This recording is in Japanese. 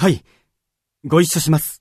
はい。ご一緒します。